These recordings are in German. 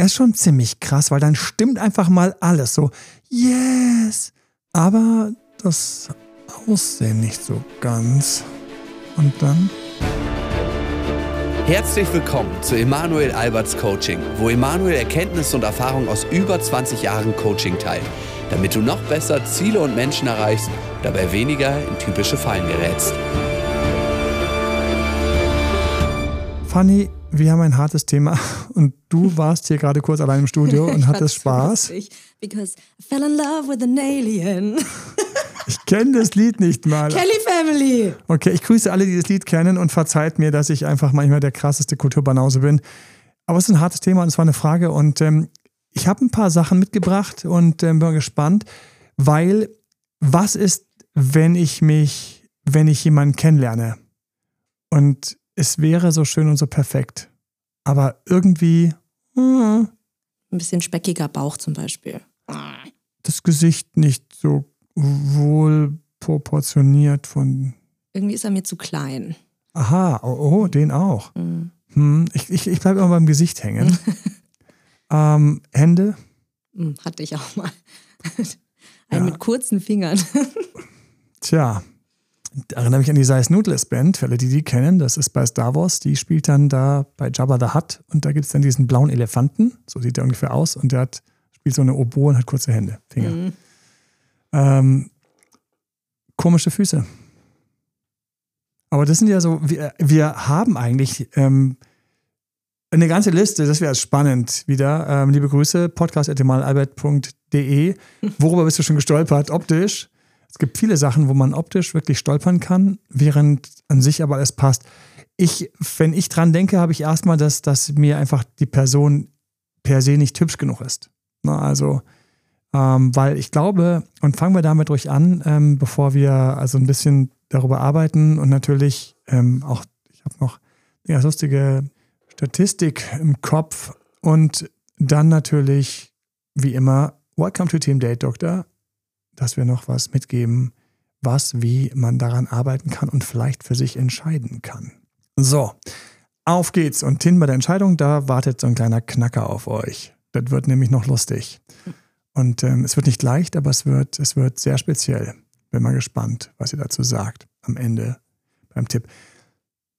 Er ist schon ziemlich krass, weil dann stimmt einfach mal alles so, yes. Aber das Aussehen nicht so ganz. Und dann? Herzlich willkommen zu Emanuel Alberts Coaching, wo Emanuel Erkenntnisse und Erfahrung aus über 20 Jahren Coaching teilt, damit du noch besser Ziele und Menschen erreichst, dabei weniger in typische Fallen gerätst. Fanny, wir haben ein hartes Thema und du warst hier gerade kurz allein im Studio und hattest Spaß. Because I fell in love with an alien. Ich kenne das Lied nicht mal. Kelly Family. Okay, ich grüße alle, die das Lied kennen und verzeiht mir, dass ich einfach manchmal der krasseste Kulturbanause bin. Aber es ist ein hartes Thema und es war eine Frage und ähm, ich habe ein paar Sachen mitgebracht und ähm, bin gespannt, weil was ist, wenn ich mich, wenn ich jemanden kennenlerne und es wäre so schön und so perfekt, aber irgendwie hm, ein bisschen speckiger Bauch zum Beispiel. Das Gesicht nicht so wohl proportioniert von. Irgendwie ist er mir zu klein. Aha, oh, oh den auch. Mhm. Hm, ich ich, ich bleibe immer beim Gesicht hängen. ähm, Hände? Hm, hatte ich auch mal. Ein ja. mit kurzen Fingern. Tja, erinnere mich an die Size Noodles Band, für alle, die die kennen. Das ist bei Star Wars. Die spielt dann da bei Jabba the Hutt und da gibt es dann diesen blauen Elefanten. So sieht der ungefähr aus. Und der hat, spielt so eine Oboe und hat kurze Hände, Finger. Mhm. Ähm, komische Füße. Aber das sind ja so, wir, wir haben eigentlich ähm, eine ganze Liste, das wäre spannend wieder. Ähm, liebe Grüße, podcast.albert.de. Worüber bist du schon gestolpert? Optisch. Es gibt viele Sachen, wo man optisch wirklich stolpern kann, während an sich aber alles passt. Ich, wenn ich dran denke, habe ich erstmal, dass, dass mir einfach die Person per se nicht hübsch genug ist. Na, also, ähm, weil ich glaube, und fangen wir damit ruhig an, ähm, bevor wir also ein bisschen darüber arbeiten und natürlich ähm, auch, ich habe noch eine lustige Statistik im Kopf und dann natürlich, wie immer, Welcome to Team Date Doctor, dass wir noch was mitgeben, was, wie man daran arbeiten kann und vielleicht für sich entscheiden kann. So, auf geht's. Und hin bei der Entscheidung, da wartet so ein kleiner Knacker auf euch. Das wird nämlich noch lustig. Und ähm, es wird nicht leicht, aber es wird, es wird sehr speziell. Bin mal gespannt, was ihr dazu sagt am Ende beim Tipp.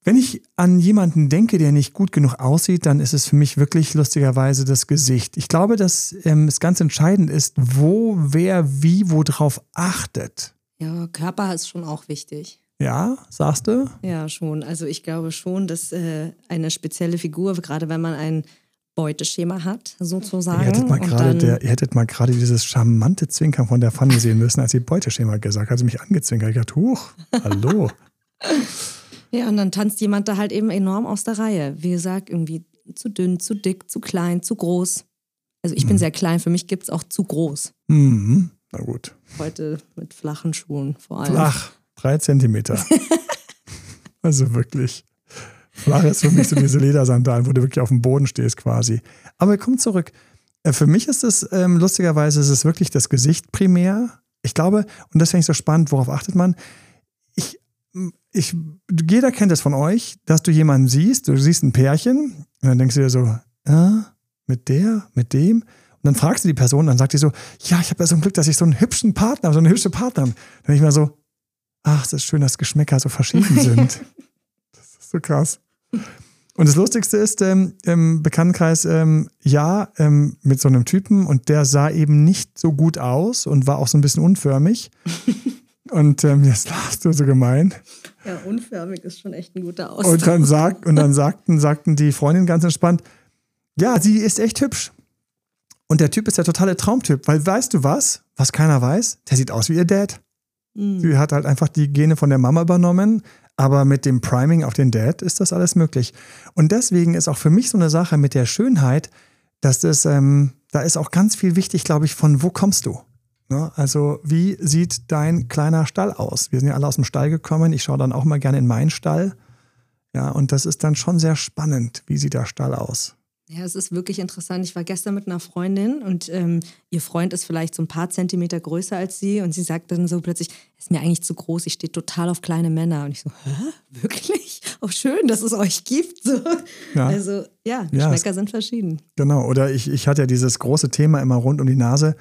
Wenn ich an jemanden denke, der nicht gut genug aussieht, dann ist es für mich wirklich lustigerweise das Gesicht. Ich glaube, dass ähm, es ganz entscheidend ist, wo, wer, wie, wo drauf achtet. Ja, Körper ist schon auch wichtig. Ja, sagst du? Ja, schon. Also ich glaube schon, dass äh, eine spezielle Figur, gerade wenn man ein Beuteschema hat, sozusagen. Ihr hättet mal gerade, der, ihr hättet mal gerade dieses charmante Zwinkern von der Fanny sehen müssen, als sie Beuteschema gesagt hat. Sie mich angezwinkert. Ich dachte, huch, hallo. ja, und dann tanzt jemand da halt eben enorm aus der Reihe. Wie gesagt, irgendwie zu dünn, zu dick, zu klein, zu groß. Also ich mhm. bin sehr klein, für mich gibt es auch zu groß. Mhm. Na gut. Heute mit flachen Schuhen vor allem. Flach, drei Zentimeter. also wirklich. Flach ist für mich so diese Ledersandalen, wo du wirklich auf dem Boden stehst quasi. Aber komm zurück. Äh, für mich ist es ähm, lustigerweise, ist es wirklich das Gesicht primär. Ich glaube, und das finde ich so spannend, worauf achtet man? Ich, jeder kennt es von euch, dass du jemanden siehst, du siehst ein Pärchen und dann denkst du dir so, äh, mit der, mit dem. Und dann fragst du die Person, dann sagt die so, ja, ich habe ja so ein Glück, dass ich so einen hübschen Partner habe, so eine hübsche Partnerin. Dann denke ich mir so, ach, es ist schön, dass Geschmäcker so verschieden sind. so krass. Und das Lustigste ist, ähm, im Bekanntenkreis, ähm, ja, ähm, mit so einem Typen und der sah eben nicht so gut aus und war auch so ein bisschen unförmig. und ähm, jetzt lachst du so gemein. Ja, unförmig ist schon echt ein guter Ausdruck. Und dann, sagt, und dann sagten, sagten die Freundin ganz entspannt, ja, sie ist echt hübsch. Und der Typ ist der totale Traumtyp, weil weißt du was, was keiner weiß? Der sieht aus wie ihr Dad. Mhm. Sie hat halt einfach die Gene von der Mama übernommen, aber mit dem Priming auf den Dad ist das alles möglich. Und deswegen ist auch für mich so eine Sache mit der Schönheit, dass das, ähm, da ist auch ganz viel wichtig, glaube ich, von wo kommst du? Ne? Also, wie sieht dein kleiner Stall aus? Wir sind ja alle aus dem Stall gekommen. Ich schaue dann auch mal gerne in meinen Stall. Ja, und das ist dann schon sehr spannend. Wie sieht der Stall aus? Ja, es ist wirklich interessant. Ich war gestern mit einer Freundin und ähm, ihr Freund ist vielleicht so ein paar Zentimeter größer als sie und sie sagt dann so plötzlich, ist mir eigentlich zu groß, ich stehe total auf kleine Männer. Und ich so, hä? Wirklich? Auch oh, schön, dass es euch gibt. So. Ja. Also ja, Geschmäcker ja, sind verschieden. Genau, oder ich, ich hatte ja dieses große Thema immer rund um die Nase.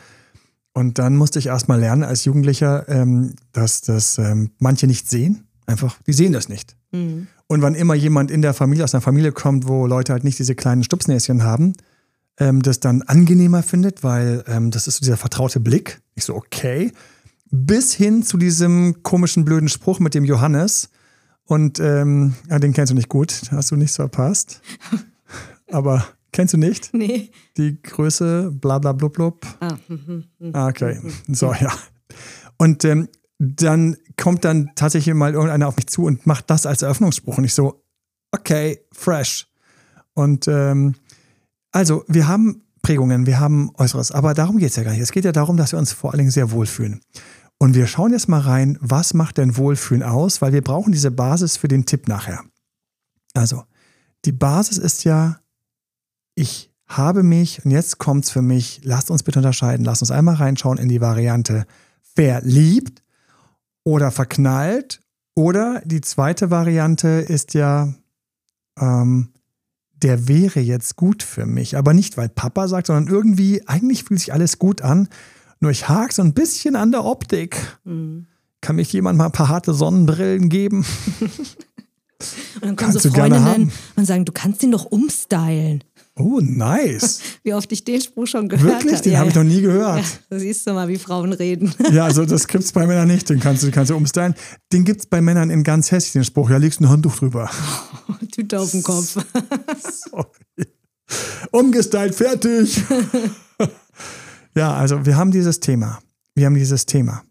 Und dann musste ich erst mal lernen als Jugendlicher, ähm, dass das ähm, manche nicht sehen. Einfach, die sehen das nicht. Mhm. Und wann immer jemand in der Familie, aus einer Familie kommt, wo Leute halt nicht diese kleinen Stupsnäschen haben, ähm, das dann angenehmer findet, weil ähm, das ist so dieser vertraute Blick. Ich so, okay. Bis hin zu diesem komischen, blöden Spruch mit dem Johannes. Und ähm, ja, den kennst du nicht gut, hast du nicht verpasst. Aber kennst du nicht? Nee. Die Größe, bla bla blub blub. Ah, hm, hm, ah okay. So, ja. Und ähm, dann kommt dann tatsächlich mal irgendeiner auf mich zu und macht das als Eröffnungsspruch. Und ich so, okay, fresh. Und ähm, also, wir haben Prägungen, wir haben Äußeres, aber darum geht es ja gar nicht. Es geht ja darum, dass wir uns vor allen Dingen sehr wohlfühlen. Und wir schauen jetzt mal rein, was macht denn Wohlfühlen aus, weil wir brauchen diese Basis für den Tipp nachher. Also, die Basis ist ja, ich habe mich, und jetzt kommt es für mich, lasst uns bitte unterscheiden, lasst uns einmal reinschauen in die Variante verliebt oder verknallt. Oder die zweite Variante ist ja, ähm, der wäre jetzt gut für mich. Aber nicht, weil Papa sagt, sondern irgendwie, eigentlich fühlt sich alles gut an. Nur ich hake so ein bisschen an der Optik. Mhm. Kann mich jemand mal ein paar harte Sonnenbrillen geben? und dann kommen so Freundinnen und sagen, du kannst ihn doch umstylen. Oh, nice. Wie oft ich den Spruch schon gehört habe. Wirklich? Den ja, habe ich noch nie gehört. Ja, da siehst du mal, wie Frauen reden. Ja, also das gibt es bei Männern nicht. Den kannst du, kannst du umstylen. Den gibt es bei Männern in ganz hässlich, den Spruch. Ja, legst ein Handtuch drüber. Tüte auf den Kopf. Sorry. Umgestylt, fertig. ja, also wir haben dieses Thema. Wir haben dieses Thema.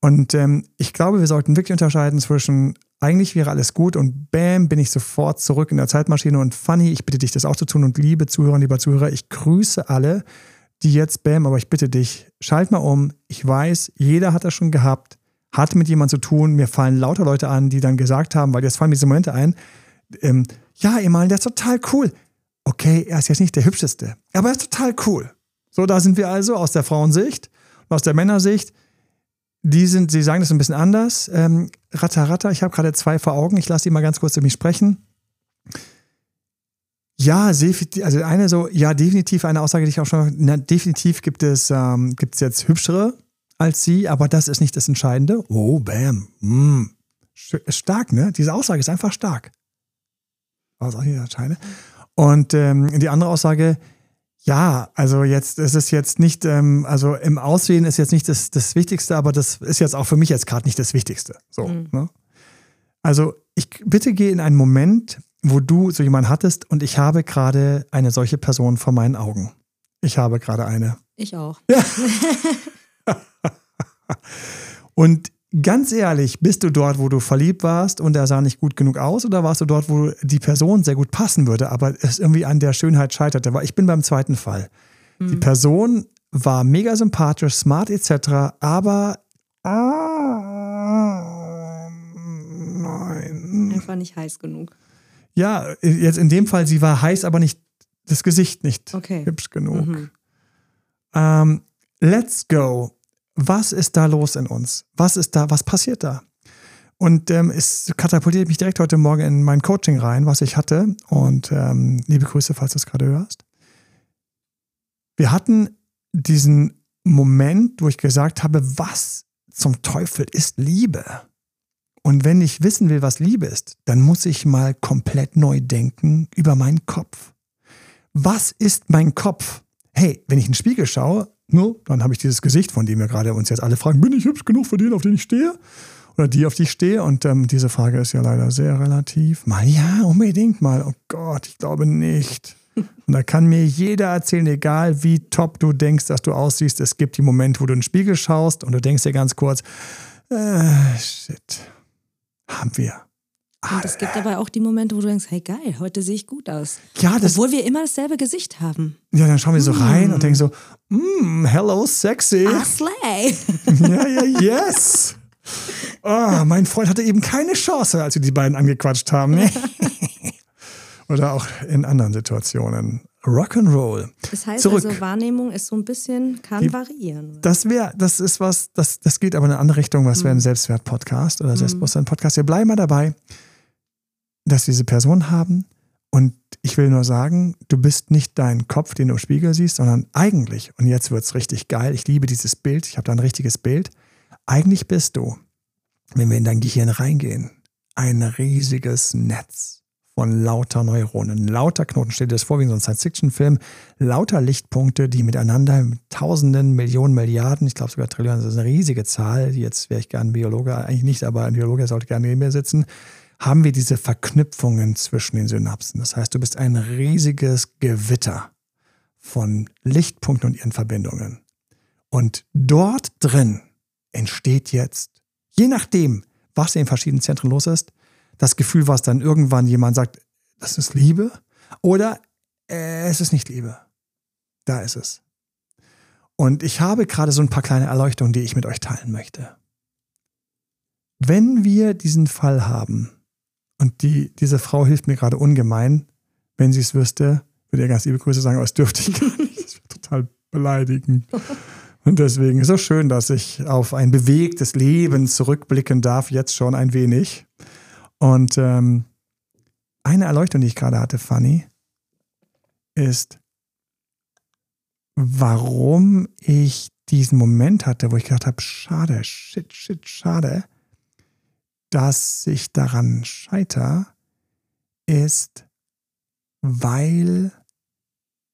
Und ähm, ich glaube, wir sollten wirklich unterscheiden zwischen eigentlich wäre alles gut und bam, bin ich sofort zurück in der Zeitmaschine und funny, ich bitte dich, das auch zu tun und liebe Zuhörer, lieber Zuhörer, ich grüße alle, die jetzt bam, aber ich bitte dich, schalt mal um. Ich weiß, jeder hat das schon gehabt, hat mit jemandem zu tun. Mir fallen lauter Leute an, die dann gesagt haben, weil jetzt fallen diese Momente ein, ähm, ja, Emal, der ist total cool. Okay, er ist jetzt nicht der hübscheste, aber er ist total cool. So, da sind wir also aus der Frauensicht und aus der Männersicht die sind, sie sagen das ein bisschen anders. Ähm, Ratter, Ratter, ich habe gerade zwei vor Augen. Ich lasse die mal ganz kurz über mich sprechen. Ja, also eine so, ja, definitiv eine Aussage, die ich auch schon, na, definitiv gibt es, ähm, gibt es jetzt hübschere als sie, aber das ist nicht das Entscheidende. Oh, bam. Mm. Stark, ne? Diese Aussage ist einfach stark. Was auch nicht. Und ähm, die andere Aussage, ja, also jetzt ist es jetzt nicht, ähm, also im Aussehen ist jetzt nicht das, das Wichtigste, aber das ist jetzt auch für mich jetzt gerade nicht das Wichtigste. So, mhm. ne? Also ich bitte gehe in einen Moment, wo du so jemanden hattest und ich habe gerade eine solche Person vor meinen Augen. Ich habe gerade eine. Ich auch. Ja. und Ganz ehrlich, bist du dort, wo du verliebt warst und er sah nicht gut genug aus oder warst du dort, wo die Person sehr gut passen würde, aber es irgendwie an der Schönheit scheiterte? Weil ich bin beim zweiten Fall. Mhm. Die Person war mega sympathisch, smart etc., aber ah, nein. Einfach nicht heiß genug. Ja, jetzt in dem Fall, sie war heiß, aber nicht das Gesicht nicht okay. hübsch genug. Mhm. Ähm, let's go was ist da los in uns? Was ist da, was passiert da? Und ähm, es katapultiert mich direkt heute Morgen in mein Coaching rein, was ich hatte. Und ähm, liebe Grüße, falls du es gerade hörst. Wir hatten diesen Moment, wo ich gesagt habe, was zum Teufel ist Liebe? Und wenn ich wissen will, was Liebe ist, dann muss ich mal komplett neu denken über meinen Kopf. Was ist mein Kopf? Hey, wenn ich in den Spiegel schaue, No, dann habe ich dieses Gesicht, von dem wir gerade uns jetzt alle fragen, bin ich hübsch genug für den, auf den ich stehe? Oder die, auf die ich stehe? Und ähm, diese Frage ist ja leider sehr relativ. Mal ja, unbedingt mal. Oh Gott, ich glaube nicht. Und da kann mir jeder erzählen, egal wie top du denkst, dass du aussiehst, es gibt die Momente, wo du in den Spiegel schaust und du denkst dir ganz kurz, äh, shit, haben wir. Und es gibt aber auch die Momente, wo du denkst, hey geil, heute sehe ich gut aus. Ja, das, Obwohl wir immer dasselbe Gesicht haben. Ja, dann schauen wir so mm. rein und denken so, mm, hello, sexy. Ah, slay. Ja, ja, yes. Oh, mein Freund hatte eben keine Chance, als wir die beiden angequatscht haben. Oder auch in anderen Situationen. Rock'n'Roll. Das heißt Zurück. also, Wahrnehmung ist so ein bisschen, kann Die- variieren. Das wäre, das ist was, das, das geht aber in eine andere Richtung, was wäre ein Selbstwert-Podcast oder Selbstbewusstsein-Podcast. Wir bleiben mal dabei, dass diese Person haben. Und ich will nur sagen, du bist nicht dein Kopf, den du im Spiegel siehst, sondern eigentlich, und jetzt wird es richtig geil, ich liebe dieses Bild, ich habe da ein richtiges Bild. Eigentlich bist du, wenn wir in dein Gehirn reingehen, ein riesiges Netz von lauter Neuronen, lauter Knoten. Stell dir das vor wie in so einem Science-Fiction-Film, lauter Lichtpunkte, die miteinander mit Tausenden, Millionen, Milliarden, ich glaube sogar Trillionen, das ist eine riesige Zahl. Jetzt wäre ich gern Biologe, eigentlich nicht, aber ein Biologe sollte gerne neben mir sitzen. Haben wir diese Verknüpfungen zwischen den Synapsen. Das heißt, du bist ein riesiges Gewitter von Lichtpunkten und ihren Verbindungen. Und dort drin entsteht jetzt, je nachdem, was in verschiedenen Zentren los ist, das Gefühl, was dann irgendwann jemand sagt, das ist Liebe oder äh, es ist nicht Liebe. Da ist es. Und ich habe gerade so ein paar kleine Erleuchtungen, die ich mit euch teilen möchte. Wenn wir diesen Fall haben, und die, diese Frau hilft mir gerade ungemein, wenn sie es wüsste, würde ihr ganz liebe Grüße sagen, aber es dürfte ich gar nicht. Das wäre total beleidigend. Und deswegen ist es schön, dass ich auf ein bewegtes Leben zurückblicken darf, jetzt schon ein wenig. Und ähm, eine Erleuchtung, die ich gerade hatte, Fanny, ist, warum ich diesen Moment hatte, wo ich gedacht habe, schade, shit, shit, schade, dass ich daran scheiter, ist, weil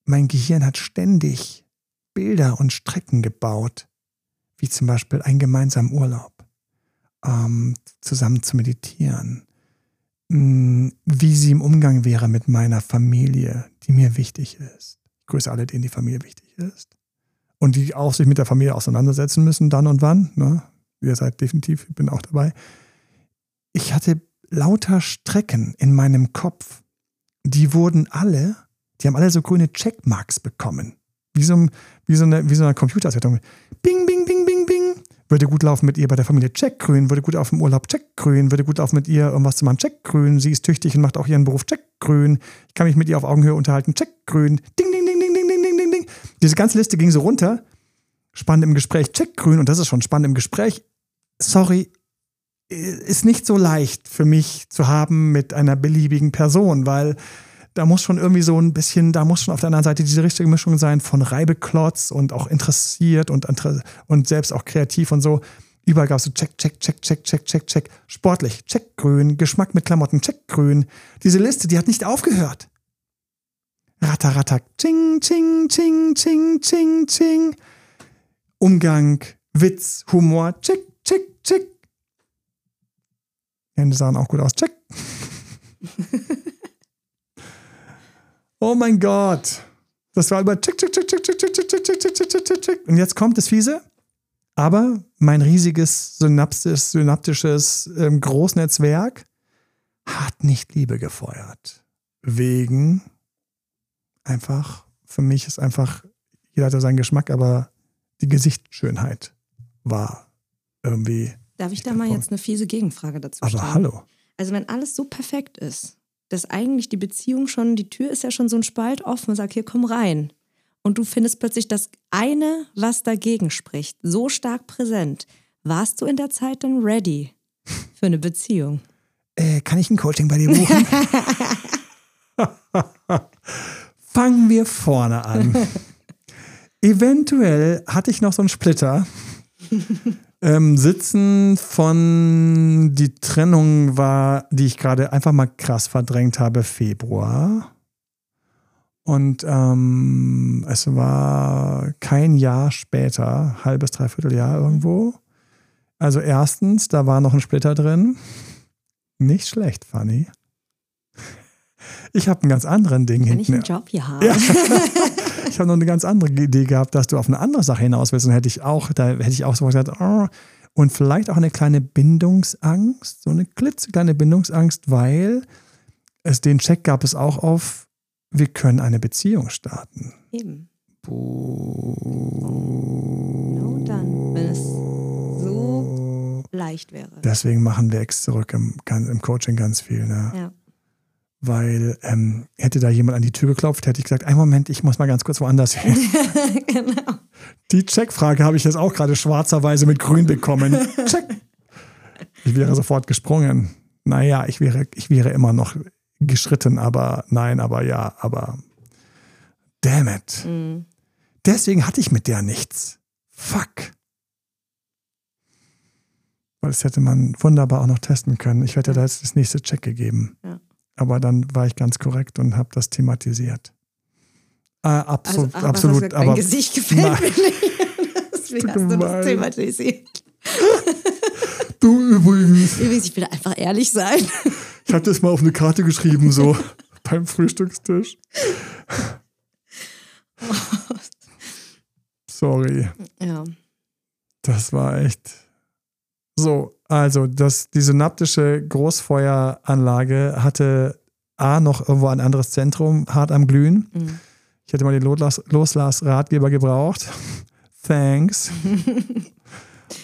mein Gehirn hat ständig Bilder und Strecken gebaut, wie zum Beispiel einen gemeinsamen Urlaub, ähm, zusammen zu meditieren, mh, wie sie im Umgang wäre mit meiner Familie, die mir wichtig ist. Ich grüße alle, denen die Familie wichtig ist. Und die auch sich mit der Familie auseinandersetzen müssen, dann und wann. Ne? Ihr seid definitiv, ich bin auch dabei. Ich hatte lauter Strecken in meinem Kopf. Die wurden alle, die haben alle so grüne Checkmarks bekommen. Wie so, wie so eine, wie so eine Computersettung. Bing, bing, bing, bing, bing. Würde gut laufen mit ihr bei der Familie, check grün. Würde gut auf dem Urlaub, check grün. Würde gut laufen mit ihr, irgendwas zu machen, check grün. Sie ist tüchtig und macht auch ihren Beruf, check grün. Ich kann mich mit ihr auf Augenhöhe unterhalten, check grün. Ding, ding, ding, ding, ding, ding, ding, ding, ding. Diese ganze Liste ging so runter. Spannend im Gespräch, check grün. Und das ist schon spannend im Gespräch. Sorry, ist nicht so leicht für mich zu haben mit einer beliebigen Person, weil da muss schon irgendwie so ein bisschen, da muss schon auf der anderen Seite diese richtige Mischung sein von Reibeklotz und auch interessiert und, und selbst auch kreativ und so. Überall gab es so check, check, check, check, check, check, check. Sportlich, check grün. Geschmack mit Klamotten, check grün. Diese Liste, die hat nicht aufgehört. Ratter, ratter, ching, ching, ching, ching, ching, ching. Umgang, Witz, Humor, check, check, check. Hände sahen auch gut aus. Check. oh mein Gott. Das war über check, check, check, check, check, check, check, check, check, check, check, check, check, check. Und jetzt kommt das Fiese. Aber mein riesiges synaptisches, synaptisches ähm, Großnetzwerk hat nicht Liebe gefeuert. Wegen einfach, für mich ist einfach, jeder hat ja seinen Geschmack, aber die Gesichtsschönheit war irgendwie. Darf ich da mal jetzt eine fiese Gegenfrage dazu stellen? Aber hallo. Also wenn alles so perfekt ist, dass eigentlich die Beziehung schon, die Tür ist ja schon so ein Spalt offen und sagt, hier komm rein. Und du findest plötzlich das eine, was dagegen spricht, so stark präsent. Warst du in der Zeit dann ready für eine Beziehung? Äh, kann ich ein Coaching bei dir buchen? Fangen wir vorne an. Eventuell hatte ich noch so einen Splitter. Ähm, sitzen von die Trennung war, die ich gerade einfach mal krass verdrängt habe, Februar. Und ähm, es war kein Jahr später, halbes, dreiviertel Jahr irgendwo. Also erstens, da war noch ein Splitter drin. Nicht schlecht, Fanny. Ich habe einen ganz anderen Ding Kann ich hinten. einen Job hier haben? Ja. Ich habe noch eine ganz andere Idee gehabt, dass du auf eine andere Sache hinaus willst. Und hätte ich auch, da hätte ich auch so gesagt, oh, und vielleicht auch eine kleine Bindungsangst, so eine klitzekleine Bindungsangst, weil es den Check gab es auch auf, wir können eine Beziehung starten. Eben. Nur dann, wenn es so leicht wäre. Deswegen machen wir Ex zurück im, im Coaching ganz viel. Ne? Ja. Weil ähm, hätte da jemand an die Tür geklopft, hätte ich gesagt, einen Moment, ich muss mal ganz kurz woanders hin. genau. Die Checkfrage habe ich jetzt auch gerade schwarzerweise mit grün bekommen. Check. Ich wäre sofort gesprungen. Naja, ich wäre, ich wäre immer noch geschritten, aber nein, aber ja, aber damn it. Mhm. Deswegen hatte ich mit der nichts. Fuck. Weil das hätte man wunderbar auch noch testen können. Ich hätte da jetzt das nächste Check gegeben. Ja. Aber dann war ich ganz korrekt und habe das thematisiert. Äh, absolut, also, absolut. aber dein Gesicht gefällt nein. mir nicht. Deswegen hast du das thematisiert. Du übrigens. Übrigens, ich will einfach ehrlich sein. Ich habe das mal auf eine Karte geschrieben, so beim Frühstückstisch. Sorry. Ja. Das war echt. So, also das, die synaptische Großfeueranlage hatte A noch irgendwo ein anderes Zentrum hart am Glühen. Mhm. Ich hätte mal den Loslass-Ratgeber gebraucht. Thanks.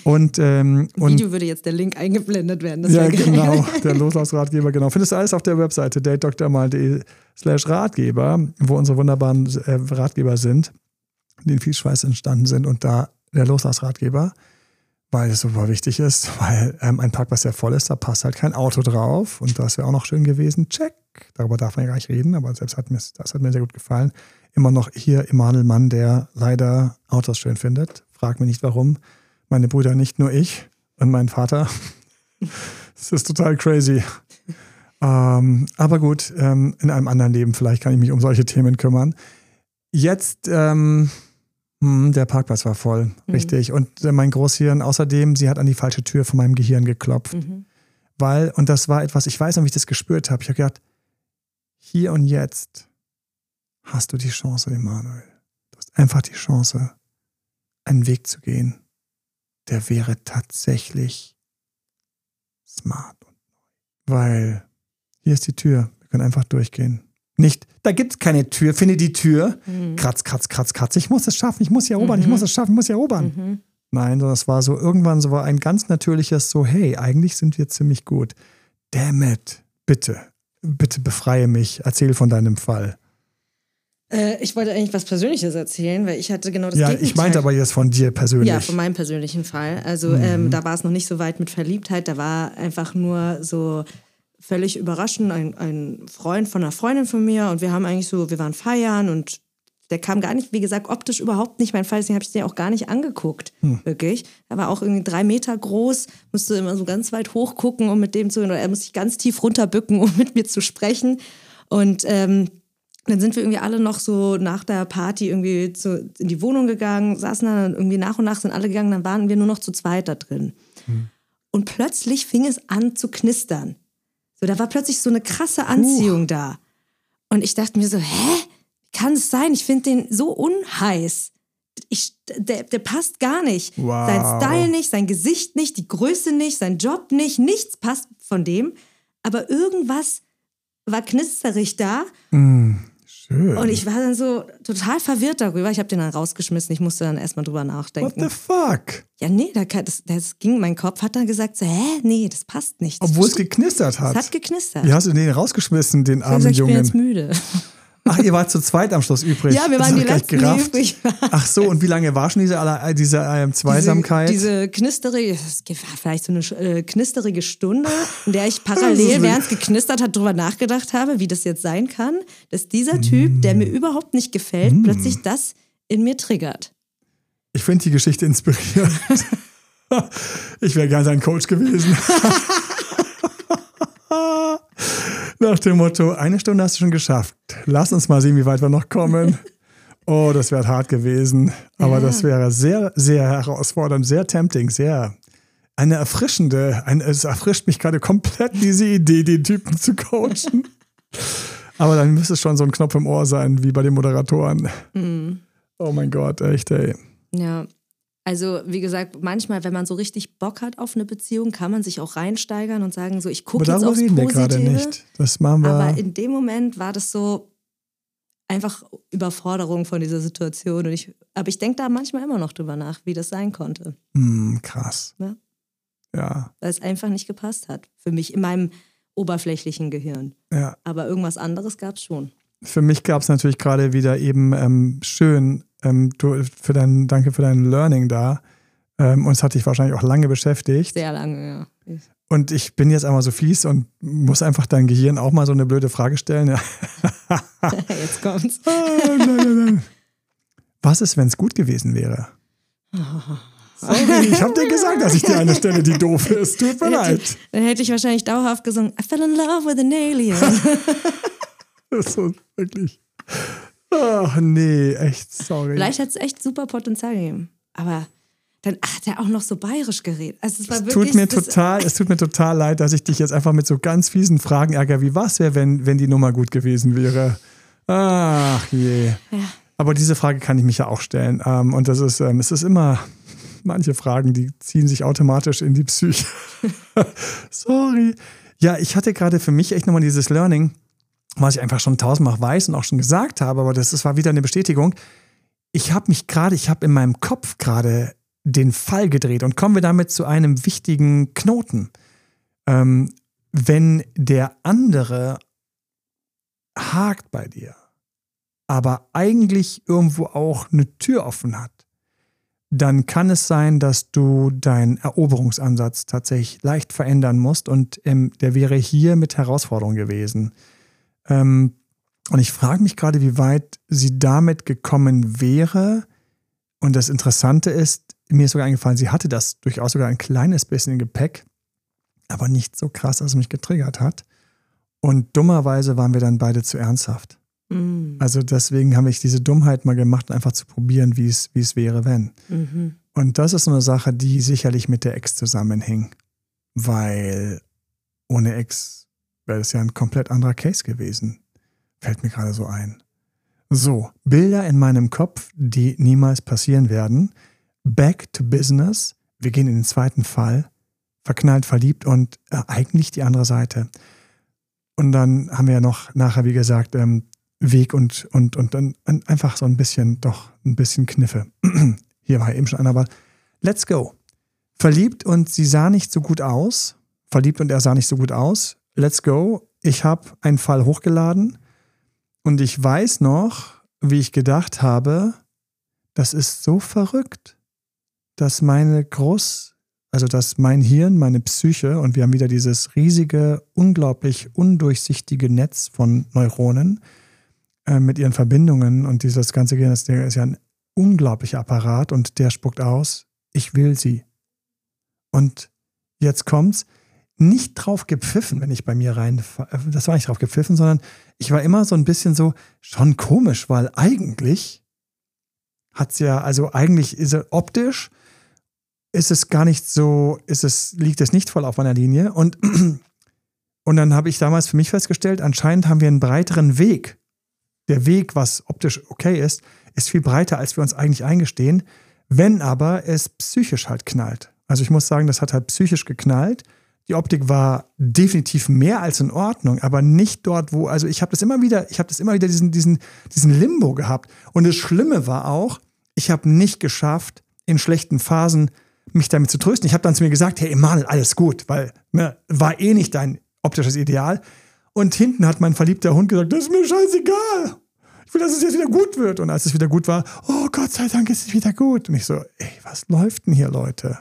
Und, ähm, und Video würde jetzt der Link eingeblendet werden. ja, genau, der Loslassratgeber, genau. Findest du alles auf der Webseite datedoktormal.de slash Ratgeber, wo unsere wunderbaren äh, Ratgeber sind, die in viel Schweiß entstanden sind und da der Loslassratgeber, weil es super wichtig ist, weil ähm, ein Parkplatz, der voll ist, da passt halt kein Auto drauf und das wäre auch noch schön gewesen. Check. Darüber darf man ja gar nicht reden, aber selbst hat mir, das hat mir sehr gut gefallen. Immer noch hier Emanuel Mann, der leider Autos schön findet. Frag mich nicht warum meine Brüder, nicht nur ich und mein Vater. Das ist total crazy. Ähm, aber gut, ähm, in einem anderen Leben vielleicht kann ich mich um solche Themen kümmern. Jetzt, ähm, hm, der Parkplatz war voll, mhm. richtig. Und äh, mein Großhirn, außerdem, sie hat an die falsche Tür von meinem Gehirn geklopft. Mhm. Weil, und das war etwas, ich weiß noch, wie ich das gespürt habe. Ich habe gedacht, hier und jetzt hast du die Chance, Emanuel. Du hast einfach die Chance, einen Weg zu gehen der wäre tatsächlich smart und neu. Weil hier ist die Tür. Wir können einfach durchgehen. Nicht, da gibt es keine Tür, finde die Tür. Mhm. Kratz, kratz, kratz, kratz. Ich muss es schaffen, ich muss hier erobern, mhm. ich muss es schaffen, ich muss hier erobern. Mhm. Nein, sondern es war so irgendwann so ein ganz natürliches so, hey, eigentlich sind wir ziemlich gut. Damn it, bitte, bitte befreie mich, erzähl von deinem Fall. Äh, ich wollte eigentlich was Persönliches erzählen, weil ich hatte genau das Ja, Gegenteil. ich meinte aber jetzt von dir persönlich. Ja, von meinem persönlichen Fall. Also mhm. ähm, da war es noch nicht so weit mit Verliebtheit, da war einfach nur so völlig überraschend ein, ein Freund von einer Freundin von mir und wir haben eigentlich so, wir waren feiern und der kam gar nicht, wie gesagt, optisch überhaupt nicht mein Fall, deswegen habe ich den auch gar nicht angeguckt, hm. wirklich. Er war auch irgendwie drei Meter groß, musste immer so ganz weit hoch gucken, um mit dem zu, oder er musste sich ganz tief runterbücken, um mit mir zu sprechen. Und ähm, dann sind wir irgendwie alle noch so nach der Party irgendwie zu, in die Wohnung gegangen, saßen dann irgendwie nach und nach sind alle gegangen, dann waren wir nur noch zu zweit da drin. Mhm. Und plötzlich fing es an zu knistern. So, da war plötzlich so eine krasse Anziehung uh. da. Und ich dachte mir so, hä? Kann es sein? Ich finde den so unheiß. Ich, der, der passt gar nicht. Wow. Sein Style nicht, sein Gesicht nicht, die Größe nicht, sein Job nicht, nichts passt von dem. Aber irgendwas war knisterig da. Mm. Schön. Und ich war dann so total verwirrt darüber. Ich habe den dann rausgeschmissen. Ich musste dann erstmal drüber nachdenken. What the fuck? Ja, nee, das, das ging, mein Kopf hat dann gesagt so, hä, nee, das passt nicht. Das Obwohl es geknistert hat. Es hat geknistert. Wie hast du den rausgeschmissen, den armen gesagt, Jungen? Ich bin jetzt müde. Ach, ihr wart zu zweit am Schluss übrig. Ja, wir waren die letzten, die übrig Ach so, und wie lange war schon diese, diese ähm, Zweisamkeit? Diese, diese knisterige, vielleicht so eine äh, knisterige Stunde, in der ich parallel, während es geknistert hat, darüber nachgedacht habe, wie das jetzt sein kann, dass dieser Typ, der mir überhaupt nicht gefällt, mm. plötzlich das in mir triggert. Ich finde die Geschichte inspirierend. ich wäre gern sein Coach gewesen. Nach dem Motto, eine Stunde hast du schon geschafft. Lass uns mal sehen, wie weit wir noch kommen. Oh, das wäre hart gewesen. Aber ja. das wäre sehr, sehr herausfordernd, sehr tempting, sehr eine erfrischende, ein, es erfrischt mich gerade komplett diese Idee, den Typen zu coachen. Aber dann müsste es schon so ein Knopf im Ohr sein, wie bei den Moderatoren. Mhm. Oh mein Gott, echt, ey. Ja, also, wie gesagt, manchmal, wenn man so richtig Bock hat auf eine Beziehung, kann man sich auch reinsteigern und sagen, so, ich gucke jetzt aufs reden Positive. Wir gerade nicht. Das machen wir. Aber in dem Moment war das so einfach Überforderung von dieser Situation. Und ich, aber ich denke da manchmal immer noch drüber nach, wie das sein konnte. Mm, krass. Ja? ja. Weil es einfach nicht gepasst hat. Für mich in meinem oberflächlichen Gehirn. Ja. Aber irgendwas anderes gab es schon. Für mich gab es natürlich gerade wieder eben ähm, schön, ähm, du, für dein, danke für dein Learning da. Ähm, und es hat dich wahrscheinlich auch lange beschäftigt. Sehr lange, ja. Und ich bin jetzt einmal so fies und muss einfach dein Gehirn auch mal so eine blöde Frage stellen. Jetzt kommt's. Ah. Was ist, wenn es gut gewesen wäre? Sorry, ich habe dir gesagt, dass ich dir eine Stelle, die doof ist. Tut mir leid. Dann hätte ich wahrscheinlich dauerhaft gesungen, I fell in love with an alien. Das ist so wirklich. Ach nee, echt, sorry. Vielleicht hat es echt super Potenzial gegeben. Aber dann hat er auch noch so bayerisch geredet. Also es war es wirklich, tut mir total, es tut mir total leid, dass ich dich jetzt einfach mit so ganz fiesen Fragen ärgere. Wie was wäre, wenn, wenn die Nummer gut gewesen wäre? Ach je. Ja. Aber diese Frage kann ich mich ja auch stellen. Ähm, und das ist, ähm, es ist immer manche Fragen, die ziehen sich automatisch in die Psyche. Sorry. Ja, ich hatte gerade für mich echt nochmal dieses Learning, was ich einfach schon tausendmal weiß und auch schon gesagt habe, aber das, das war wieder eine Bestätigung. Ich habe mich gerade, ich habe in meinem Kopf gerade den Fall gedreht und kommen wir damit zu einem wichtigen Knoten. Ähm, wenn der andere hakt bei dir, aber eigentlich irgendwo auch eine Tür offen hat, dann kann es sein, dass du deinen Eroberungsansatz tatsächlich leicht verändern musst und ähm, der wäre hier mit Herausforderung gewesen. Ähm, und ich frage mich gerade, wie weit sie damit gekommen wäre. Und das Interessante ist, mir ist sogar eingefallen, sie hatte das durchaus sogar ein kleines bisschen im Gepäck, aber nicht so krass, dass es mich getriggert hat. Und dummerweise waren wir dann beide zu ernsthaft. Mm, Also deswegen habe ich diese Dummheit mal gemacht, einfach zu probieren, wie es, wie es wäre, wenn. mhm. Und das ist so eine Sache, die sicherlich mit der Ex zusammenhing. Weil ohne Ex wäre das ja ein komplett anderer Case gewesen. Fällt mir gerade so ein. So, Bilder in meinem Kopf, die niemals passieren werden. Back to business. Wir gehen in den zweiten Fall. Verknallt, verliebt und äh, eigentlich die andere Seite. Und dann haben wir ja noch nachher, wie gesagt, ähm, Weg und, und, und dann ein- einfach so ein bisschen, doch ein bisschen Kniffe. Hier war ja eben schon einer, aber let's go. Verliebt und sie sah nicht so gut aus. Verliebt und er sah nicht so gut aus. Let's go. Ich habe einen Fall hochgeladen und ich weiß noch, wie ich gedacht habe, das ist so verrückt, dass meine Groß, also dass mein Hirn, meine Psyche, und wir haben wieder dieses riesige, unglaublich undurchsichtige Netz von Neuronen äh, mit ihren Verbindungen und dieses ganze Gehirn, das ist ja ein unglaublicher Apparat und der spuckt aus, ich will sie. Und jetzt kommt's, nicht drauf gepfiffen, wenn ich bei mir rein, das war nicht drauf gepfiffen, sondern ich war immer so ein bisschen so, schon komisch, weil eigentlich hat's ja, also eigentlich ist er optisch, ist es gar nicht so, ist es, liegt es nicht voll auf meiner Linie und, und dann habe ich damals für mich festgestellt, anscheinend haben wir einen breiteren Weg. Der Weg, was optisch okay ist, ist viel breiter, als wir uns eigentlich eingestehen, wenn aber es psychisch halt knallt. Also ich muss sagen, das hat halt psychisch geknallt. Die Optik war definitiv mehr als in Ordnung, aber nicht dort, wo, also ich habe das immer wieder, ich habe das immer wieder diesen, diesen, diesen Limbo gehabt. Und das Schlimme war auch, ich habe nicht geschafft, in schlechten Phasen mich damit zu trösten. Ich habe dann zu mir gesagt, hey Emanuel, alles gut, weil ne, war eh nicht dein optisches Ideal. Und hinten hat mein verliebter Hund gesagt, das ist mir scheißegal. Ich will, dass es jetzt wieder gut wird. Und als es wieder gut war, oh Gott sei Dank ist es wieder gut. Und ich so, ey, was läuft denn hier, Leute?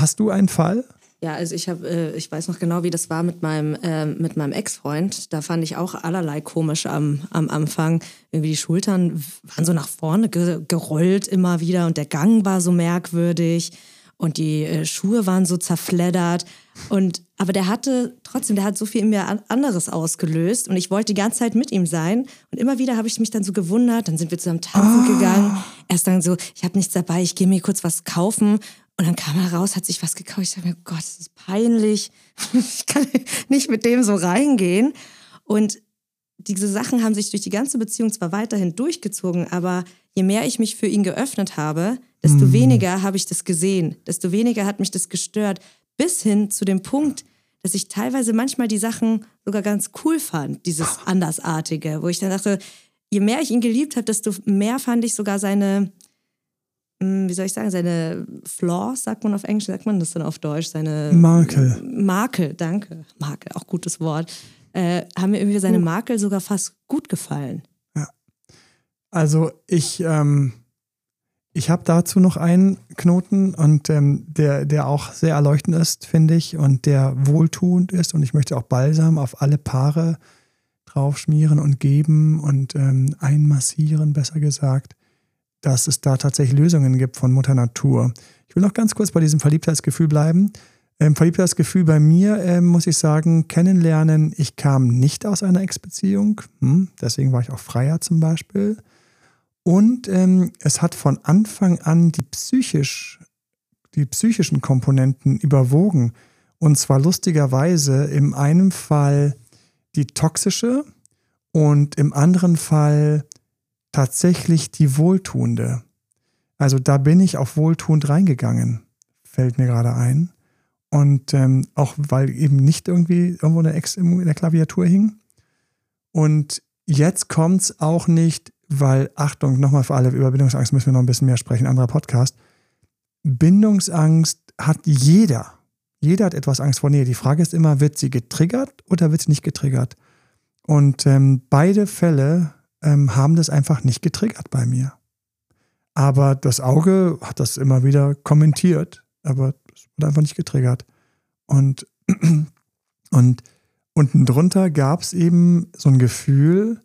Hast du einen Fall? Ja, also ich habe, äh, ich weiß noch genau, wie das war mit meinem, ähm, mit meinem Ex-Freund. Da fand ich auch allerlei komisch am, am Anfang. Irgendwie die Schultern waren so nach vorne ge gerollt immer wieder und der Gang war so merkwürdig und die äh, Schuhe waren so zerfleddert. Und aber der hatte trotzdem, der hat so viel in mir an- anderes ausgelöst und ich wollte die ganze Zeit mit ihm sein. Und immer wieder habe ich mich dann so gewundert. Dann sind wir zusammen tanzen gegangen. Erst dann so, ich habe nichts dabei, ich gehe mir kurz was kaufen. Und dann kam er raus, hat sich was gekauft. Ich dachte mir, Gott, das ist peinlich. Ich kann nicht mit dem so reingehen. Und diese Sachen haben sich durch die ganze Beziehung zwar weiterhin durchgezogen, aber je mehr ich mich für ihn geöffnet habe, desto weniger habe ich das gesehen, desto weniger hat mich das gestört, bis hin zu dem Punkt, dass ich teilweise manchmal die Sachen sogar ganz cool fand, dieses Andersartige, wo ich dann dachte, je mehr ich ihn geliebt habe, desto mehr fand ich sogar seine, wie soll ich sagen, seine Flaws, sagt man auf Englisch, sagt man das dann auf Deutsch, seine Makel. Makel, danke. Makel, auch gutes Wort. Äh, haben mir irgendwie seine Makel sogar fast gut gefallen. Ja. Also ich, ähm, ich habe dazu noch einen Knoten und ähm, der, der auch sehr erleuchtend ist, finde ich, und der wohltuend ist. Und ich möchte auch Balsam auf alle Paare draufschmieren und geben und ähm, einmassieren, besser gesagt dass es da tatsächlich Lösungen gibt von Mutter Natur. Ich will noch ganz kurz bei diesem Verliebtheitsgefühl bleiben. Ähm, Verliebtheitsgefühl bei mir, äh, muss ich sagen, kennenlernen, ich kam nicht aus einer Ex-Beziehung, hm, deswegen war ich auch freier zum Beispiel. Und ähm, es hat von Anfang an die, psychisch, die psychischen Komponenten überwogen. Und zwar lustigerweise im einen Fall die toxische und im anderen Fall tatsächlich die wohltuende. Also da bin ich auf wohltuend reingegangen, fällt mir gerade ein. Und ähm, auch weil eben nicht irgendwie irgendwo eine Ex in der Klaviatur hing. Und jetzt kommt es auch nicht, weil, Achtung, nochmal für alle, über Bindungsangst müssen wir noch ein bisschen mehr sprechen, anderer Podcast. Bindungsangst hat jeder. Jeder hat etwas Angst vor Nähe. Die Frage ist immer, wird sie getriggert oder wird sie nicht getriggert? Und ähm, beide Fälle ähm, haben das einfach nicht getriggert bei mir. Aber das Auge hat das immer wieder kommentiert, aber es wurde einfach nicht getriggert. Und, und unten drunter gab es eben so ein Gefühl,